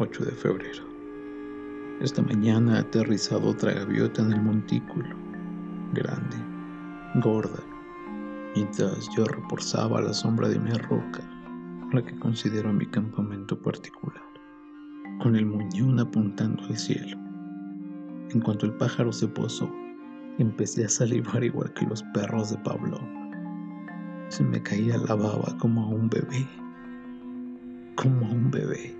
8 de febrero. Esta mañana ha aterrizado otra gaviota en el montículo, grande, gorda, mientras yo reposaba a la sombra de mi roca, la que considero mi campamento particular, con el muñón apuntando al cielo. En cuanto el pájaro se posó, empecé a salivar igual que los perros de Pablo. Se me caía la baba como a un bebé, como a un bebé.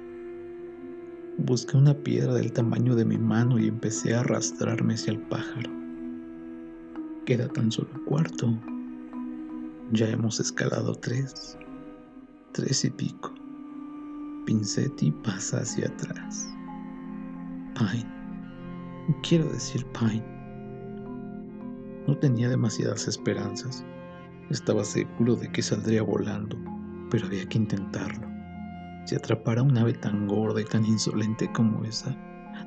Busqué una piedra del tamaño de mi mano y empecé a arrastrarme hacia el pájaro. Queda tan solo cuarto. Ya hemos escalado tres, tres y pico. Pincetti pasa hacia atrás. Pine. Quiero decir Pine. No tenía demasiadas esperanzas. Estaba seguro de que saldría volando, pero había que intentarlo. Si atrapara un ave tan gorda y tan insolente como esa,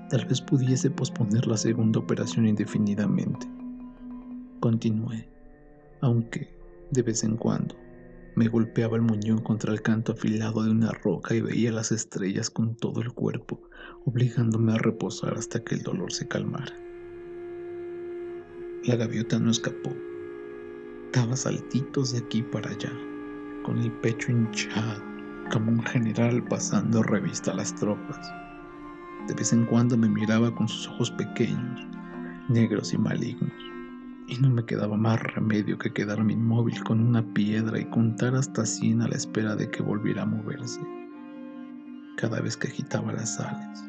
tal vez pudiese posponer la segunda operación indefinidamente. Continué, aunque de vez en cuando me golpeaba el muñón contra el canto afilado de una roca y veía las estrellas con todo el cuerpo, obligándome a reposar hasta que el dolor se calmara. La gaviota no escapó. Daba saltitos de aquí para allá, con el pecho hinchado, como un general pasando revista a las tropas. De vez en cuando me miraba con sus ojos pequeños, negros y malignos, y no me quedaba más remedio que quedarme inmóvil con una piedra y contar hasta cien a la espera de que volviera a moverse. Cada vez que agitaba las alas,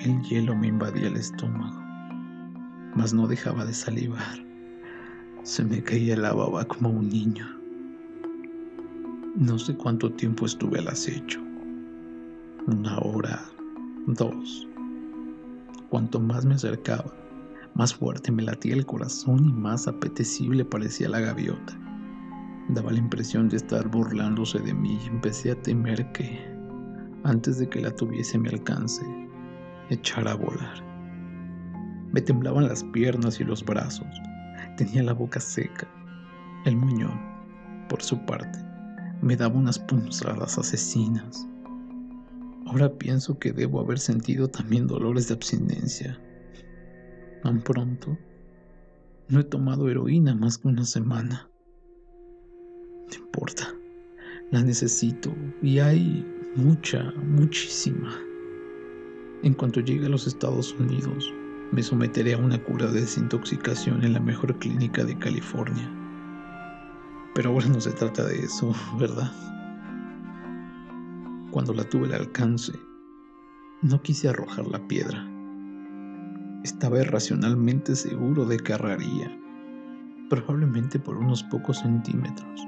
el hielo me invadía el estómago mas no dejaba de salivar. Se me caía la baba como un niño. No sé cuánto tiempo estuve al acecho. Una hora, dos. Cuanto más me acercaba, más fuerte me latía el corazón y más apetecible parecía la gaviota. Daba la impresión de estar burlándose de mí y empecé a temer que, antes de que la tuviese a mi alcance, echara a volar. Me temblaban las piernas y los brazos. Tenía la boca seca. El muñón, por su parte, me daba unas punzadas asesinas. Ahora pienso que debo haber sentido también dolores de abstinencia. Tan pronto, no he tomado heroína más que una semana. No importa, la necesito y hay mucha, muchísima. En cuanto llegue a los Estados Unidos, me someteré a una cura de desintoxicación en la mejor clínica de California. Pero ahora no se trata de eso, ¿verdad? Cuando la tuve al alcance, no quise arrojar la piedra. Estaba irracionalmente seguro de que arraría, probablemente por unos pocos centímetros.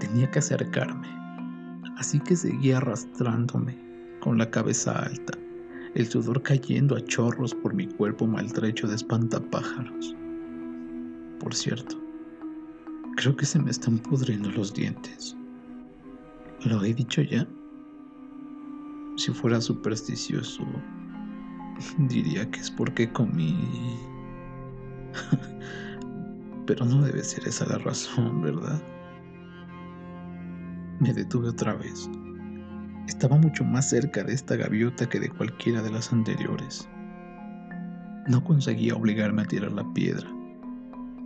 Tenía que acercarme, así que seguí arrastrándome con la cabeza alta el sudor cayendo a chorros por mi cuerpo maltrecho de espantapájaros. Por cierto, creo que se me están pudriendo los dientes. ¿Lo he dicho ya? Si fuera supersticioso, diría que es porque comí... Pero no debe ser esa la razón, ¿verdad? Me detuve otra vez estaba mucho más cerca de esta gaviota que de cualquiera de las anteriores. No conseguía obligarme a tirar la piedra.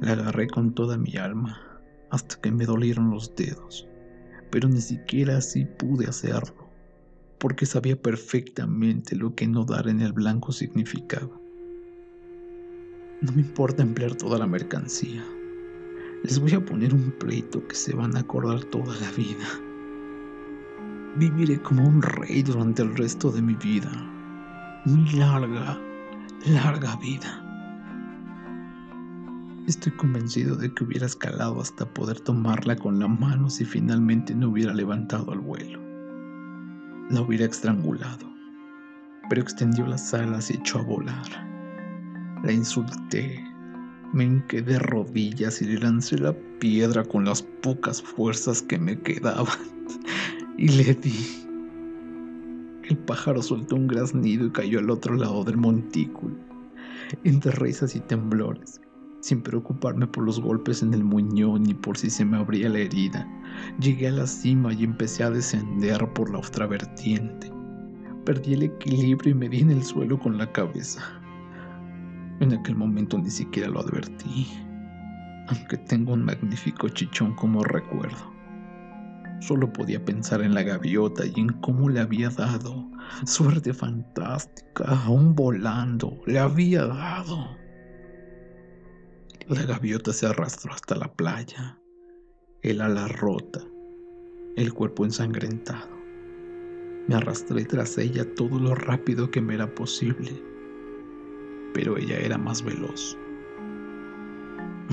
La agarré con toda mi alma hasta que me dolieron los dedos, pero ni siquiera así pude hacerlo, porque sabía perfectamente lo que no dar en el blanco significaba. No me importa emplear toda la mercancía. Les voy a poner un pleito que se van a acordar toda la vida. Viviré como un rey durante el resto de mi vida. Mi larga, larga vida. Estoy convencido de que hubiera escalado hasta poder tomarla con la mano si finalmente no hubiera levantado al vuelo. La hubiera estrangulado, pero extendió las alas y echó a volar. La insulté, me hinqué de rodillas y le lancé la piedra con las pocas fuerzas que me quedaban y le di. El pájaro soltó un graznido y cayó al otro lado del montículo, entre risas y temblores, sin preocuparme por los golpes en el muñón ni por si se me abría la herida. Llegué a la cima y empecé a descender por la otra vertiente. perdí el equilibrio y me di en el suelo con la cabeza. En aquel momento ni siquiera lo advertí, aunque tengo un magnífico chichón como recuerdo. Solo podía pensar en la gaviota y en cómo le había dado. Suerte fantástica, aún volando, le había dado. La gaviota se arrastró hasta la playa, el ala rota, el cuerpo ensangrentado. Me arrastré tras ella todo lo rápido que me era posible, pero ella era más veloz.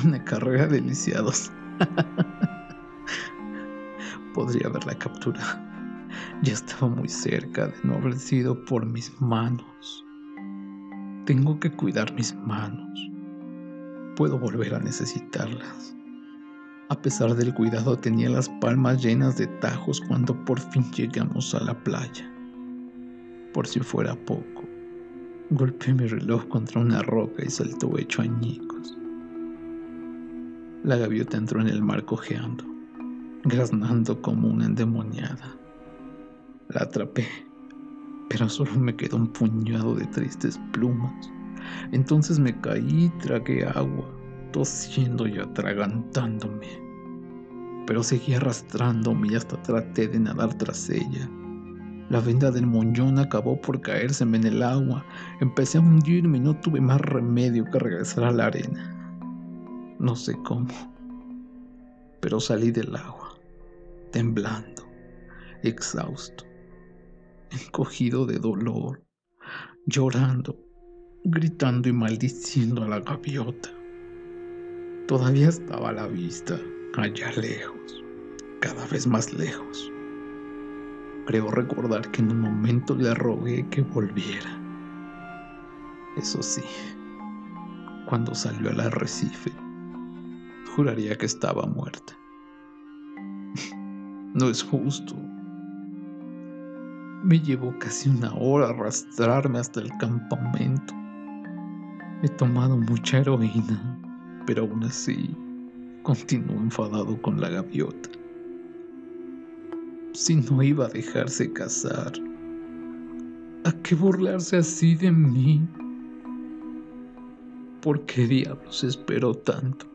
Una carrera de lisiados. Podría haberla capturado. Ya estaba muy cerca de no haber sido por mis manos. Tengo que cuidar mis manos. Puedo volver a necesitarlas. A pesar del cuidado tenía las palmas llenas de tajos cuando por fin llegamos a la playa. Por si fuera poco, golpeé mi reloj contra una roca y saltó hecho añicos. La gaviota entró en el mar cojeando, graznando como una endemoniada. La atrapé, pero solo me quedó un puñado de tristes plumas. Entonces me caí y tragué agua, tosiendo y atragantándome. Pero seguí arrastrándome y hasta traté de nadar tras ella. La venda del moñón acabó por caérseme en el agua. Empecé a hundirme y no tuve más remedio que regresar a la arena. No sé cómo, pero salí del agua, temblando, exhausto, encogido de dolor, llorando gritando y maldiciendo a la gaviota. Todavía estaba a la vista, allá lejos, cada vez más lejos. Creo recordar que en un momento le rogué que volviera. Eso sí, cuando salió al arrecife, juraría que estaba muerta. No es justo. Me llevó casi una hora arrastrarme hasta el campamento. He tomado mucha heroína, pero aún así continúo enfadado con la gaviota. Si no iba a dejarse casar, ¿a qué burlarse así de mí? ¿Por qué diablos esperó tanto?